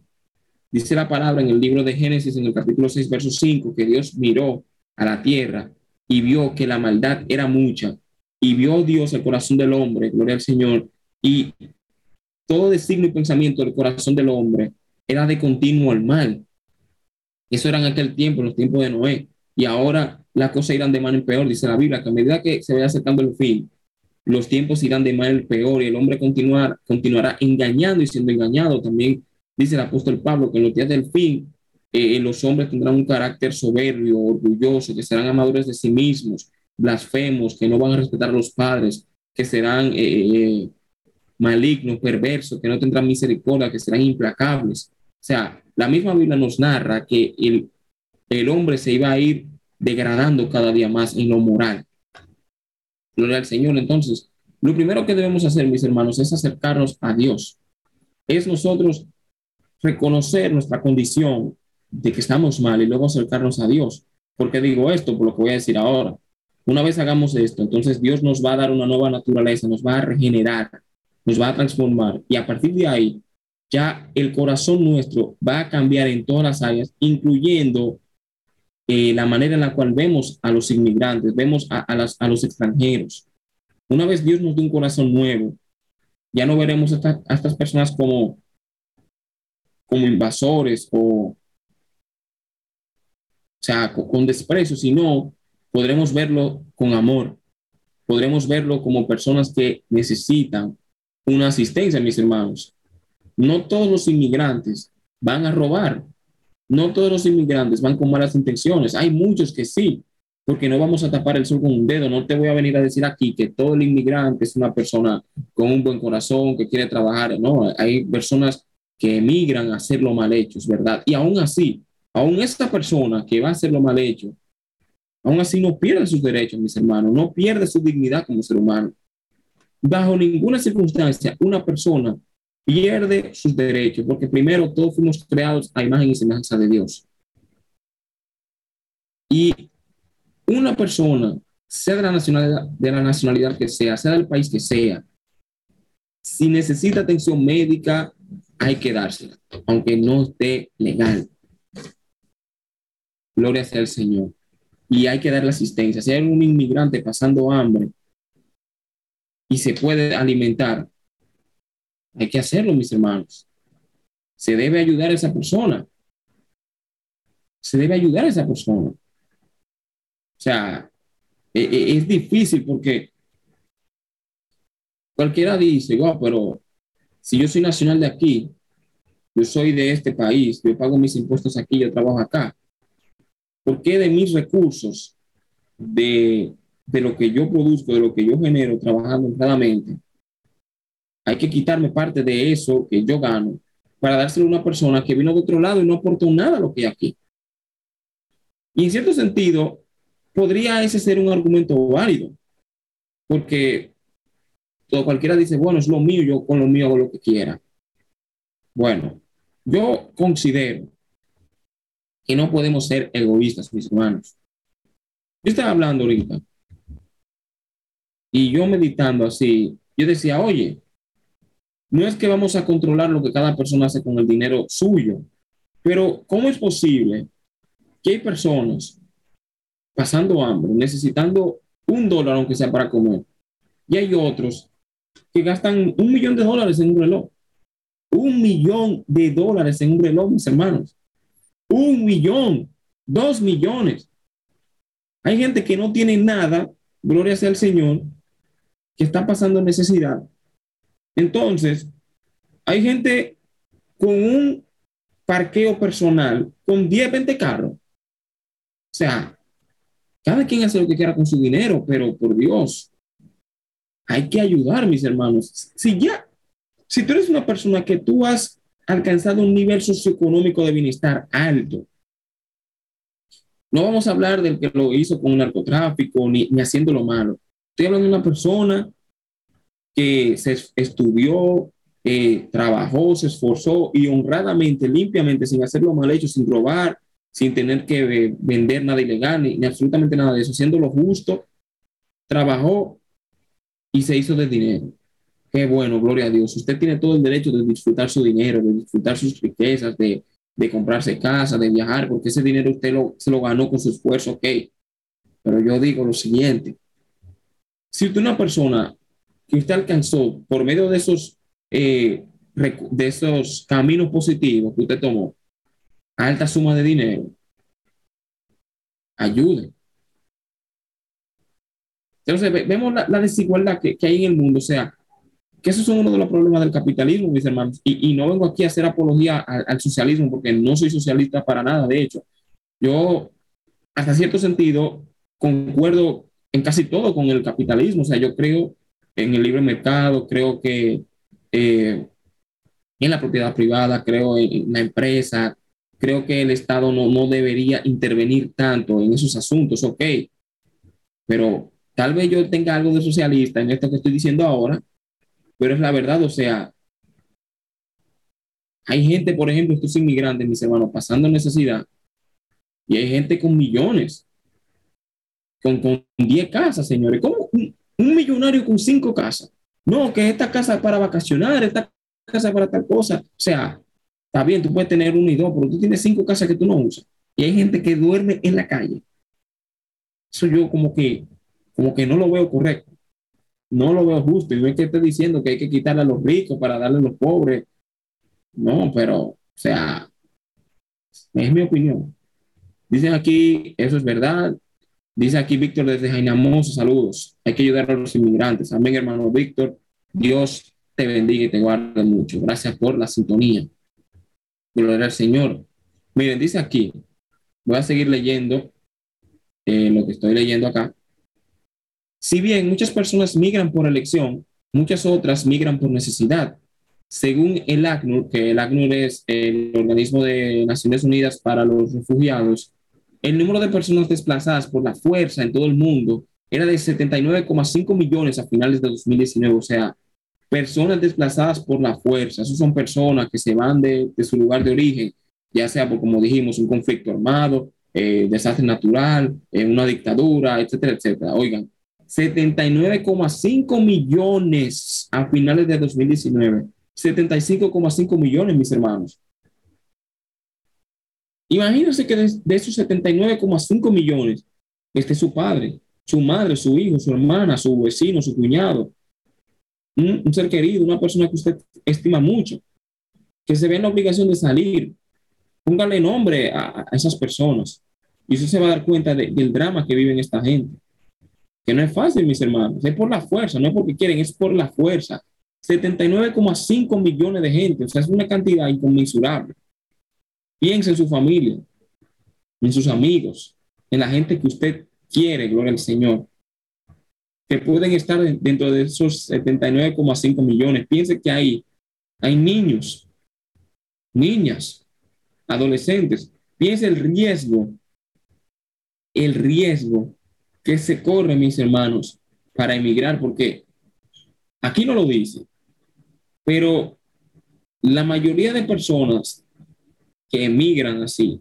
Dice la palabra en el libro de Génesis, en el capítulo 6, verso 5, que Dios miró a la tierra y vio que la maldad era mucha. Y vio Dios el corazón del hombre, gloria al Señor, y todo designio y pensamiento del corazón del hombre era de continuo al mal. Eso era en aquel tiempo, en los tiempos de Noé. Y ahora las cosas irán de mal en peor, dice la Biblia, que a medida que se vaya acercando el fin, los tiempos irán de mal en peor y el hombre continuar, continuará engañando y siendo engañado. También dice el apóstol Pablo que en los días del fin eh, los hombres tendrán un carácter soberbio, orgulloso, que serán amadores de sí mismos, blasfemos, que no van a respetar a los padres, que serán eh, eh, malignos, perversos, que no tendrán misericordia, que serán implacables. O sea, la misma Biblia nos narra que el, el hombre se iba a ir degradando cada día más en lo moral. Gloria al Señor. Entonces, lo primero que debemos hacer, mis hermanos, es acercarnos a Dios. Es nosotros reconocer nuestra condición de que estamos mal y luego acercarnos a Dios. ¿Por qué digo esto? Por lo que voy a decir ahora. Una vez hagamos esto, entonces Dios nos va a dar una nueva naturaleza, nos va a regenerar, nos va a transformar y a partir de ahí ya el corazón nuestro va a cambiar en todas las áreas, incluyendo eh, la manera en la cual vemos a los inmigrantes, vemos a, a, los extranjeros. Una vez Dios nos dé un corazón nuevo, ya no veremos a, estas personas como, como invasores o, o sea, con, con desprecio, sino podremos verlo con amor, podremos verlo como personas que necesitan una asistencia, mis hermanos. No todos los inmigrantes van a robar, no todos los inmigrantes van con malas intenciones. Hay muchos que sí, porque no vamos a tapar el sol con un dedo. No te voy a venir a decir aquí que todo el inmigrante es una persona con un buen corazón, que quiere trabajar. No, hay personas que emigran a hacer lo mal hecho, es verdad. Y aún así, aún esta persona que va a hacer lo mal hecho, aún así no pierde sus derechos, mis hermanos, no pierde su dignidad como ser humano. Bajo ninguna circunstancia, una persona pierde sus derechos, porque primero todos fuimos creados a imagen y semejanza de Dios. Y una persona, sea de la nacionalidad, de la nacionalidad que sea, sea del país que sea, si necesita atención médica, hay que dársela, aunque no esté legal. Gloria sea al Señor. Y hay que darle asistencia. Si hay un inmigrante pasando hambre y se puede alimentar, hay que hacerlo, mis hermanos. Se debe ayudar a esa persona. Se debe ayudar a esa persona. O sea, e, e, es difícil porque cualquiera dice, wow, pero si yo soy nacional de aquí, yo soy de este país, yo pago mis impuestos aquí, yo trabajo acá. ¿Por qué de mis recursos, de, de lo que yo produzco, de lo que yo genero trabajando honradamente, hay que quitarme parte de eso que yo gano para dárselo a una persona que vino de otro lado y no aportó nada a lo que hay aquí. Y en cierto sentido, podría ese ser un argumento válido, porque todo cualquiera dice, bueno, es lo mío, yo con lo mío hago lo que quiera. Bueno, yo considero que no podemos ser egoístas, mis hermanos. Yo estaba hablando ahorita y yo meditando así, yo decía, oye, no es que vamos a controlar lo que cada persona hace con el dinero suyo, pero ¿cómo es posible que hay personas pasando hambre, necesitando un dólar aunque sea para comer, y hay otros que gastan un millón de dólares en un reloj? Un millón de dólares en un reloj, mis hermanos. Un millón, dos millones. Hay gente que no tiene nada, gloria sea al Señor, que está pasando necesidad. Entonces, hay gente con un parqueo personal con 10, 20 carros. O sea, cada quien hace lo que quiera con su dinero, pero por Dios, hay que ayudar, mis hermanos. Si ya, si tú eres una persona que tú has alcanzado un nivel socioeconómico de bienestar alto, no vamos a hablar del que lo hizo con narcotráfico ni, ni haciendo lo malo. Estoy hablando de una persona que se estudió, eh, trabajó, se esforzó y honradamente, limpiamente, sin hacerlo mal hecho, sin robar, sin tener que vender nada ilegal ni, absolutamente nada de eso, siendo lo justo, trabajó y se hizo de dinero. Qué bueno, gloria a Dios. Usted tiene todo el derecho de disfrutar su dinero, de disfrutar sus riquezas, de, de comprarse casa, de viajar, porque ese dinero usted lo, se lo ganó con su esfuerzo, ok. Pero yo digo lo siguiente, si usted una persona que usted alcanzó por medio de esos, eh, de esos caminos positivos que usted tomó, alta suma de dinero, ayude. Entonces, vemos la, desigualdad que, que, hay en el mundo. O sea, que esos son uno de los problemas del capitalismo, mis hermanos. Y, y no vengo aquí a hacer apología al, socialismo, porque no soy socialista para nada. De hecho, yo, hasta cierto sentido, concuerdo en casi todo con el capitalismo. O sea, yo creo en el libre mercado, creo que eh, en la propiedad privada, creo en la empresa, creo que el Estado no, no debería intervenir tanto en esos asuntos, ok, pero tal vez yo tenga algo de socialista en esto que estoy diciendo ahora, pero es la verdad, o sea, hay gente, por ejemplo, estos inmigrantes, mis hermanos, pasando necesidad, y hay gente con millones, con, con 10 casas, señores. ¿Cómo un, millonario con 5 casas? No, que esta casa es para vacacionar, esta casa es para tal cosa. O sea, está bien, tú puedes tener uno y dos, pero tú tienes cinco casas que tú no usas. Y hay gente que duerme en la calle. Eso yo como que, como que no lo veo correcto. No lo veo justo. Y no es que esté diciendo que hay que quitarle a los ricos para darle a los pobres. No, pero, o sea, es mi opinión. Dicen aquí, eso es verdad. Dice aquí Víctor desde Jainamoso, saludos. Hay que ayudar a los inmigrantes. Amén, hermano Víctor. Dios te bendiga y te guarde mucho. Gracias por la sintonía. Gloria al Señor. Miren, dice aquí, voy a seguir leyendo eh, lo que estoy leyendo acá. Si bien muchas personas migran por elección, muchas otras migran por necesidad. Según el ACNUR, que el ACNUR es el organismo de Naciones Unidas para los Refugiados, el número de personas desplazadas por la fuerza en todo el mundo era de 79,5 millones a finales de 2019, o sea, personas desplazadas por la fuerza. Esas son personas que se van de, su lugar de origen, ya sea por, como dijimos, un conflicto armado, eh, desastre natural, eh, una dictadura, etcétera, etcétera. Oigan, 79,5 millones a finales de 2019. 75,5 millones, mis hermanos. Imagínense que de, de esos 79,5 millones esté su padre, su madre, su hijo, su hermana, su vecino, su cuñado, un, ser querido, una persona que usted estima mucho, que se ve en la obligación de salir, póngale nombre a, esas personas y usted se va a dar cuenta del drama que viven esta gente. Que no es fácil, mis hermanos, es por la fuerza, no es porque quieren, es por la fuerza. 79,5 millones de gente, o sea, es una cantidad inconmensurable. Piense en su familia, en sus amigos, en la gente que usted quiere, gloria al Señor que pueden estar dentro de esos 79,5 millones. Piense que hay, hay niños, niñas, adolescentes. Piense el riesgo, el riesgo que se corre, mis hermanos, para emigrar, porque aquí no lo dice, pero la mayoría de personas que emigran así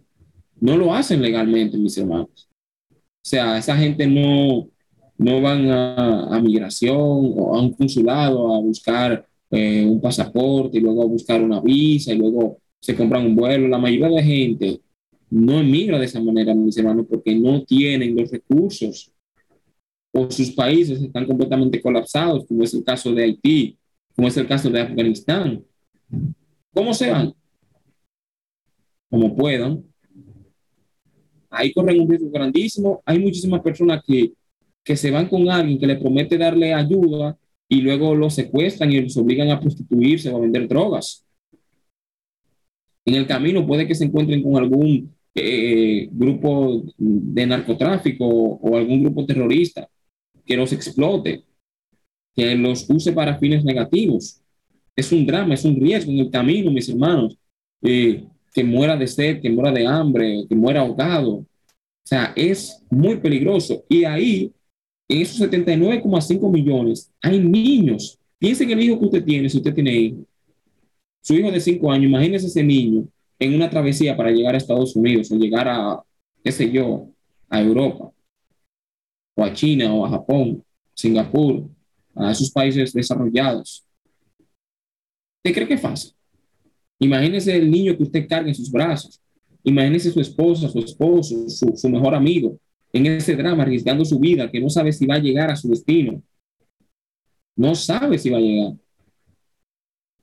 no lo hacen legalmente, mis hermanos. O sea, esa gente no, no van a, migración o a un consulado a buscar eh, un pasaporte y luego a buscar una visa y luego se compran un vuelo. La mayoría de gente no emigra de esa manera, mis hermanos, porque no tienen los recursos o sus países están completamente colapsados, como es el caso de Haití, como es el caso de Afganistán. ¿Cómo se van? Como puedan. Ahí corren un riesgo grandísimo. Hay muchísimas personas que, que se van con alguien que le promete darle ayuda y luego los secuestran y los obligan a prostituirse o a vender drogas. En el camino puede que se encuentren con algún eh, grupo de narcotráfico o algún grupo terrorista que los explote, que los use para fines negativos. Es un drama, es un riesgo en el camino, mis hermanos. Eh, que muera de sed, que muera de hambre, que muera ahogado. O sea, es muy peligroso. Y ahí, en esos 79,5 millones, hay niños. Piensen en el hijo que usted tiene, si usted tiene hijo. Su hijo de 5 años, imagínese ese niño en una travesía para llegar a Estados Unidos o llegar a, qué sé yo, a Europa, o a China, o a Japón, Singapur, a esos países desarrollados. ¿Usted cree que es fácil? Imagínese el niño que usted carga en sus brazos. Imagínese su esposa, su esposo, su, su mejor amigo en ese drama, arriesgando su vida, que no sabe si va a llegar a su destino. No sabe si va a llegar.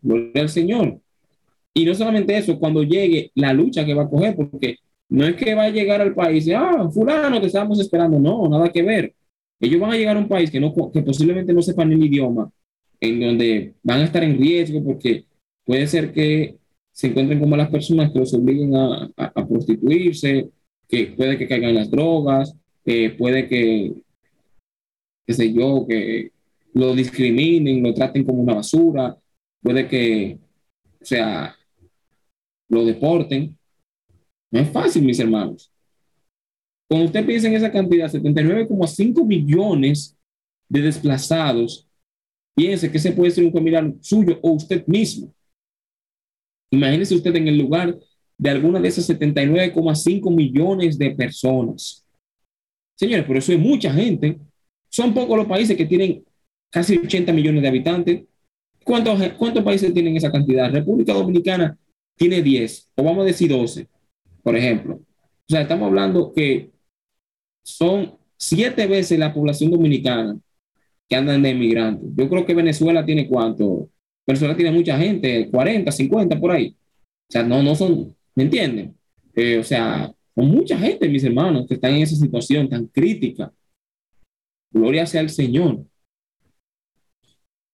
Gloria al Señor. Y no solamente eso, cuando llegue la lucha que va a coger, porque no es que va a llegar al país y, ah, fulano, te estábamos esperando. No, nada que ver. Ellos van a llegar a un país que, no, que posiblemente no sepan el idioma, en donde van a estar en riesgo porque puede ser que se encuentren como las personas que los obliguen a, a, prostituirse, que puede que caigan las drogas, puede que, qué sé yo, que lo discriminen, lo traten como una basura, puede que, o sea, lo deporten. No es fácil, mis hermanos. Cuando usted piensa en esa cantidad, 79,5 millones de desplazados, piense que ese puede ser un familiar suyo o usted mismo. Imagínese usted en el lugar de alguna de esas 79,5 millones de personas. Señores, por eso hay mucha gente. Son pocos los países que tienen casi 80 millones de habitantes. ¿Cuántos, ¿Cuántos países tienen esa cantidad? República Dominicana tiene 10, o vamos a decir 12, por ejemplo. O sea, estamos hablando que son siete veces la población dominicana que andan de emigrantes. Yo creo que Venezuela tiene cuánto. Venezuela tiene mucha gente, 40, 50 por ahí. O sea, no, no son, ¿me entienden? Eh, o sea, son mucha gente, mis hermanos, que están en esa situación tan crítica. Gloria sea al Señor.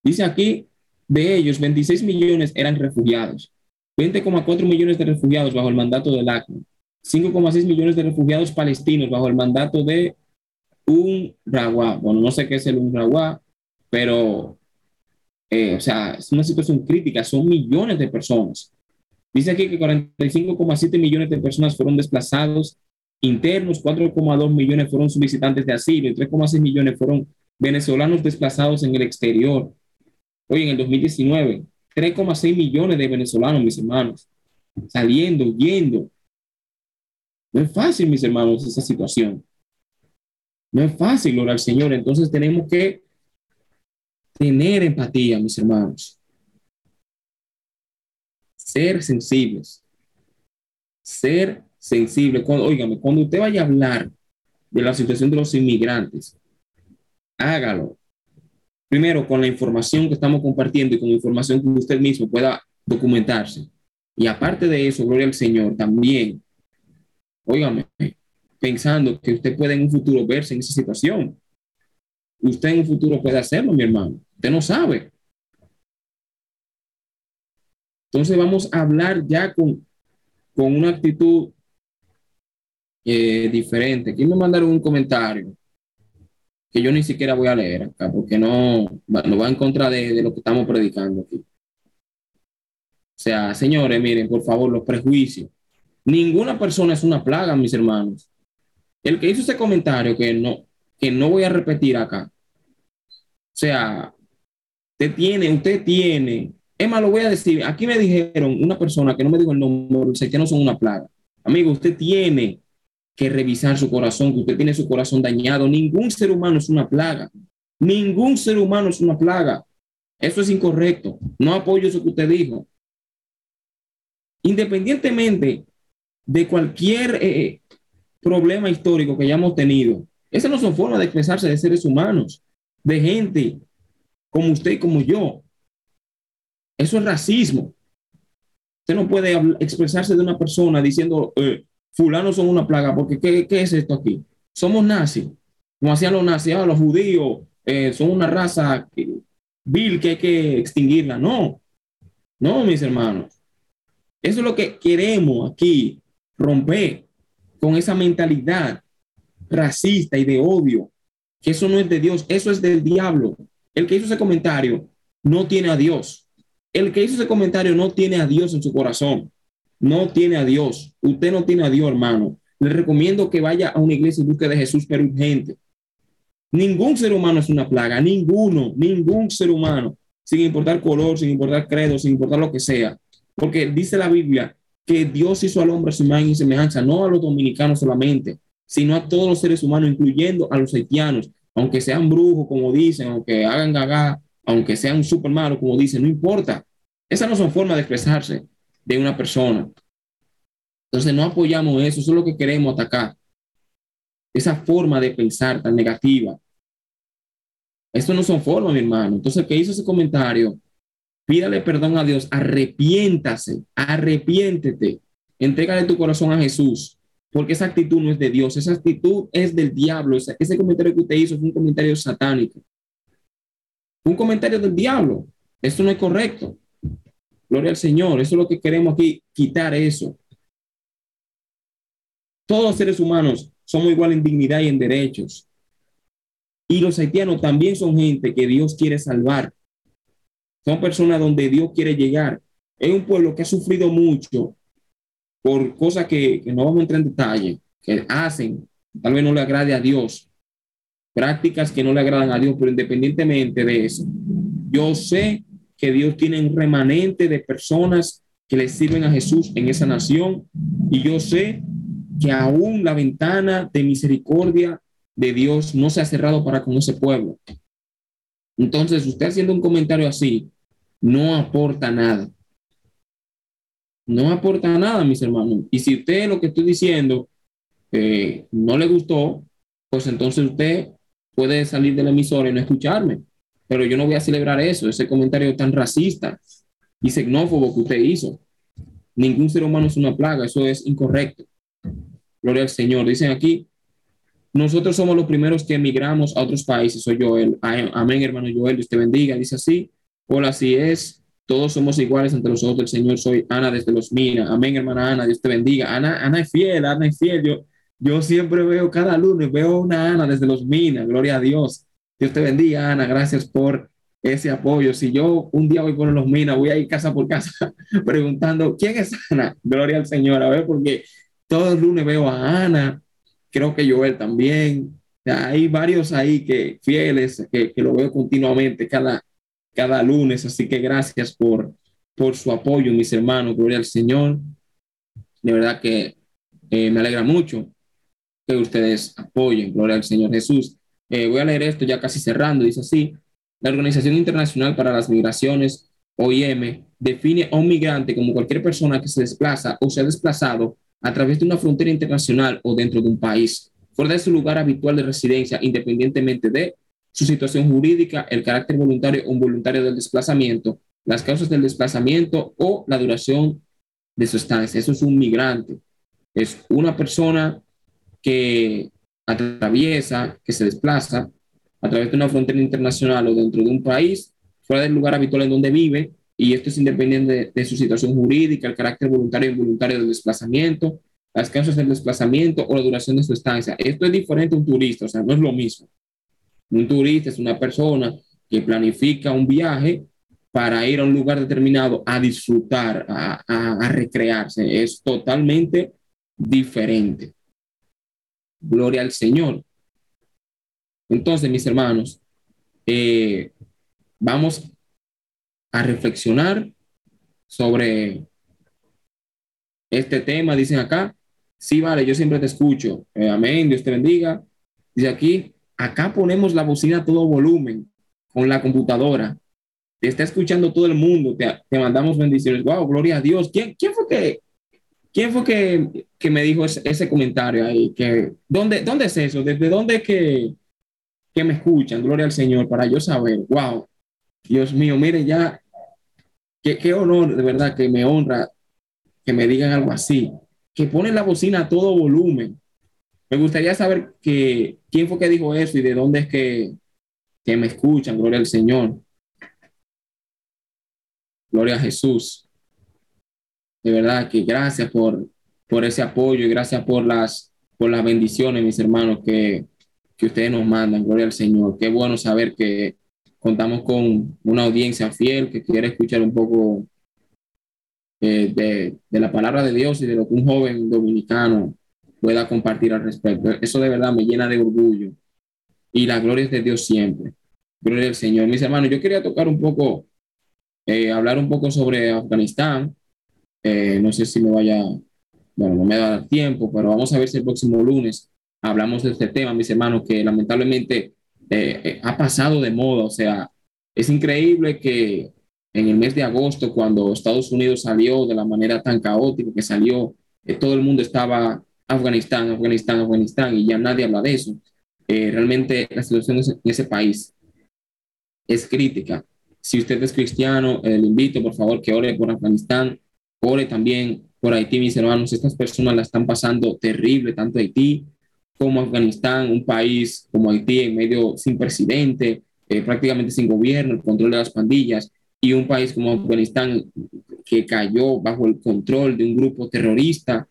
Dice aquí, de ellos, 26 millones eran refugiados. 20,4 millones de refugiados bajo el mandato del ACNUR, 5,6 millones de refugiados palestinos bajo el mandato de UNRWA. Bueno, no sé qué es el UNRWA, pero, eh, o sea, es una situación crítica, son millones de personas. Dice aquí que 45,7 millones de personas fueron desplazados internos, 4,2 millones fueron solicitantes de asilo y 3,6 millones fueron venezolanos desplazados en el exterior. Hoy en el 2019, 3,6 millones de venezolanos, mis hermanos, saliendo, yendo. No es fácil, mis hermanos, esa situación. No es fácil orar al Señor. Entonces tenemos que tener empatía, mis hermanos. Ser sensibles. Ser sensibles. Cuando, óigame, cuando usted vaya a hablar de la situación de los inmigrantes, hágalo primero con la información que estamos compartiendo y con información que usted mismo pueda documentarse. Y aparte de eso, gloria al Señor, también, óigame, pensando que usted puede en un futuro verse en esa situación. Usted en un futuro puede hacerlo, mi hermano. Usted no sabe. Entonces vamos a hablar ya con, con una actitud eh, diferente. ¿Quién me mandaron un comentario? que yo ni siquiera voy a leer acá, porque no, no va en contra de, de, lo que estamos predicando aquí. O sea, señores, miren, por favor, los prejuicios. Ninguna persona es una plaga, mis hermanos. El que hizo ese comentario que no, que no voy a repetir acá. O sea, usted tiene, usted tiene. Es más, lo voy a decir. Aquí me dijeron una persona que no me dijo el nombre, sé que no son una plaga. Amigo, usted tiene que revisar su corazón, que usted tiene su corazón dañado. Ningún ser humano es una plaga. Ningún ser humano es una plaga. Eso es incorrecto. No apoyo eso que usted dijo. Independientemente de cualquier eh, problema histórico que hayamos tenido, esas no son formas de expresarse de seres humanos, de gente como usted y como yo. Eso es racismo. Usted no puede expresarse de una persona diciendo, eh, fulanos son una plaga, porque ¿qué, ¿qué, es esto aquí? Somos nazis, como hacían los nazis, ah, los judíos eh, son una raza vil que hay que extinguirla. No, no, mis hermanos. Eso es lo que queremos aquí, romper con esa mentalidad racista y de odio, que eso no es de Dios, eso es del diablo. El que hizo ese comentario no tiene a Dios. El que hizo ese comentario no tiene a Dios en su corazón. No tiene a Dios. Usted no tiene a Dios, hermano. Le recomiendo que vaya a una iglesia y busque de Jesús, pero urgente. Ningún ser humano es una plaga, ninguno, ningún ser humano, sin importar color, sin importar credo, sin importar lo que sea. Porque dice la Biblia que Dios hizo al hombre su imagen y semejanza, no a los dominicanos solamente, sino a todos los seres humanos, incluyendo a los haitianos, aunque sean brujos, como dicen, aunque hagan gaga, aunque sean súper malos, como dicen, no importa. Esas no son formas de expresarse de una persona. Entonces no apoyamos eso, eso es lo que queremos atacar. Esa forma de pensar tan negativa. Esto no son formas, mi hermano. Entonces, el que hizo ese comentario, pídale perdón a Dios, arrepiéntase, arrepiéntete, entrégale tu corazón a Jesús, porque esa actitud no es de Dios, esa actitud es del diablo. Ese, ese comentario que usted hizo fue un comentario satánico, un comentario del diablo. Esto no es correcto. Gloria al Señor. Eso es lo que queremos aquí, quitar eso. Todos los seres humanos somos igual en dignidad y en derechos. Y los haitianos también son gente que Dios quiere salvar. Son personas donde Dios quiere llegar. Es un pueblo que ha sufrido mucho por cosas que, que no vamos a entrar en detalle, que hacen, tal vez no le agrade a Dios, prácticas que no le agradan a Dios, pero independientemente de eso, yo sé que Dios tiene un remanente de personas que le sirven a Jesús en esa nación y yo sé que aún la ventana de misericordia de Dios no se ha cerrado para con ese pueblo. Entonces, usted haciendo un comentario así, no aporta nada. No aporta nada, mis hermanos. Y si usted lo que estoy diciendo eh, no le gustó, pues entonces usted puede salir de la emisora y no escucharme. Pero yo no voy a celebrar eso, ese comentario tan racista y xenófobo que usted hizo. Ningún ser humano es una plaga, eso es incorrecto. Gloria al Señor. Dicen aquí, nosotros somos los primeros que emigramos a otros países. Soy Joel. Amén, hermano Joel. Dios te bendiga. Dice así. Hola, así es. Todos somos iguales ante los ojos del Señor. Soy Ana desde Los Minas. Amén, hermana Ana. Dios te bendiga. Ana, Ana es fiel, Ana es fiel. Yo, yo siempre veo cada lunes, veo una Ana desde Los Minas. Gloria a Dios. Dios te bendiga, Ana. Gracias por ese apoyo. Si yo un día voy por los minas, voy a ir casa por casa preguntando, ¿quién es Ana? Gloria al Señor. A ver, porque todos los lunes veo a Ana, creo que Joel también. Hay varios ahí que fieles, que, que lo veo continuamente cada, cada lunes. Así que gracias por, por su apoyo, mis hermanos. Gloria al Señor. De verdad que eh, me alegra mucho que ustedes apoyen. Gloria al Señor Jesús. Eh, voy a leer esto ya casi cerrando. Dice así, la Organización Internacional para las Migraciones, OIM, define a un migrante como cualquier persona que se desplaza o se ha desplazado a través de una frontera internacional o dentro de un país, fuera de su lugar habitual de residencia, independientemente de su situación jurídica, el carácter voluntario o involuntario del desplazamiento, las causas del desplazamiento o la duración de su estancia. Eso es un migrante. Es una persona que atraviesa, que se desplaza a través de una frontera internacional o dentro de un país, fuera del lugar habitual en donde vive, y esto es independiente de, su situación jurídica, el carácter voluntario e involuntario del desplazamiento, las causas del desplazamiento o la duración de su estancia. Esto es diferente a un turista, o sea, no es lo mismo. Un turista es una persona que planifica un viaje para ir a un lugar determinado a disfrutar, a, recrearse. Es totalmente diferente. Gloria al Señor. Entonces, mis hermanos, eh, vamos a reflexionar sobre este tema, dicen acá, Sí, vale, yo siempre te escucho. Eh, amén, Dios te bendiga. Dice aquí, acá ponemos la bocina a todo volumen con la computadora. Te está escuchando todo el mundo, te, mandamos bendiciones. Wow, gloria a Dios. ¿Quién, fue que, quién fue que, que me dijo ese, ese, comentario ahí? Que, ¿dónde, ¿Dónde es eso? ¿Desde dónde que, que me escuchan? Gloria al Señor, para yo saber. Wow, Dios mío, mire ya, qué, qué honor, de verdad, que me honra que me digan algo así, que ponen la bocina a todo volumen. Me gustaría saber que, quién fue que dijo eso y de dónde es que, que me escuchan, gloria al Señor. Gloria a Jesús. De verdad que gracias por, por ese apoyo y gracias por las, por las bendiciones, mis hermanos, que, que ustedes nos mandan. Gloria al Señor. Qué bueno saber que contamos con una audiencia fiel que quiere escuchar un poco eh, de, de, la palabra de Dios y de lo que un joven dominicano pueda compartir al respecto. Eso de verdad me llena de orgullo y la gloria es de Dios siempre. Gloria al Señor. Mis hermanos, yo quería tocar un poco, eh, hablar un poco sobre Afganistán. Eh, no sé si me vaya, bueno, no me da tiempo, pero vamos a ver si el próximo lunes hablamos de este tema, mis hermanos, que lamentablemente eh, ha pasado de moda. O sea, es increíble que en el mes de agosto, cuando Estados Unidos salió de la manera tan caótica que salió, todo el mundo estaba Afganistán, Afganistán, Afganistán, y ya nadie habla de eso. realmente la situación en ese país es crítica. Si usted es cristiano, eh, le invito, por favor, que ore por Afganistán, ore también por Haití, mis hermanos. Estas personas la están pasando terrible, tanto Haití como Afganistán, un país como Haití en medio sin presidente, eh, prácticamente sin gobierno, el control de las pandillas, y un país como Afganistán que cayó bajo el control de un grupo terrorista.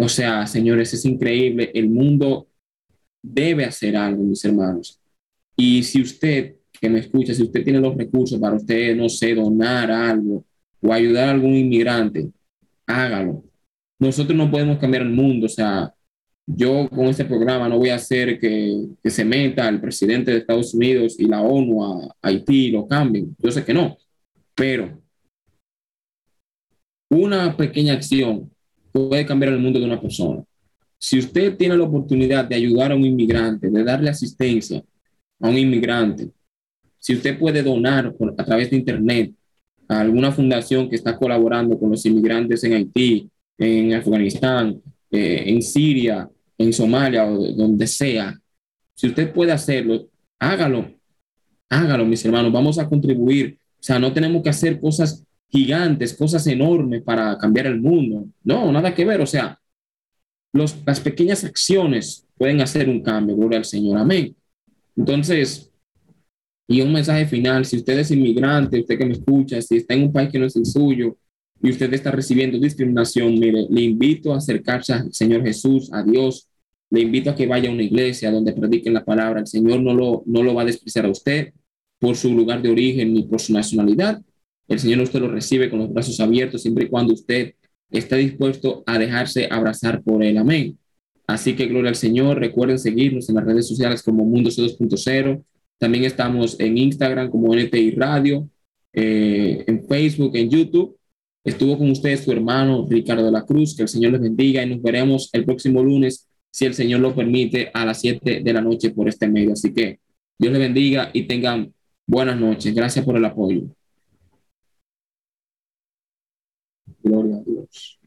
O sea, señores, es increíble. El mundo debe hacer algo, mis hermanos. Y si usted que me escucha, si usted tiene los recursos para usted, no sé, donar algo o ayudar a algún inmigrante, hágalo. Nosotros no podemos cambiar el mundo, o sea, yo con este programa no voy a hacer que, que se meta el presidente de Estados Unidos y la ONU a Haití y lo cambien. Yo sé que no, pero una pequeña acción puede cambiar el mundo de una persona. Si usted tiene la oportunidad de ayudar a un inmigrante, de darle asistencia a un inmigrante, si usted puede donar a través de Internet a alguna fundación que está colaborando con los inmigrantes en Haití, en Afganistán, eh, en Siria, en Somalia o donde sea, si usted puede hacerlo, hágalo, hágalo, mis hermanos, vamos a contribuir. O sea, no tenemos que hacer cosas gigantes, cosas enormes para cambiar el mundo. No, nada que ver. O sea, las pequeñas acciones pueden hacer un cambio, gloria al Señor. Amén. Entonces, y un mensaje final, si usted es inmigrante, usted que me escucha, si está en un país que no es el suyo y usted está recibiendo discriminación, mire, le invito a acercarse al Señor Jesús, a Dios, le invito a que vaya a una iglesia donde prediquen la palabra. El Señor no lo, no lo va a despreciar a usted por su lugar de origen ni por su nacionalidad. El Señor usted lo recibe con los brazos abiertos siempre y cuando usted esté dispuesto a dejarse abrazar por él. Amén. Así que gloria al Señor. Recuerden seguirnos en las redes sociales como Mundo C2.0 también estamos en Instagram como NTI Radio, eh, en Facebook, en YouTube. Estuvo con ustedes su hermano Ricardo de la Cruz. Que el Señor les bendiga y nos veremos el próximo lunes, si el Señor lo permite, a las 7 de la noche por este medio. Así que Dios les bendiga y tengan buenas noches. Gracias por el apoyo. Gloria a Dios.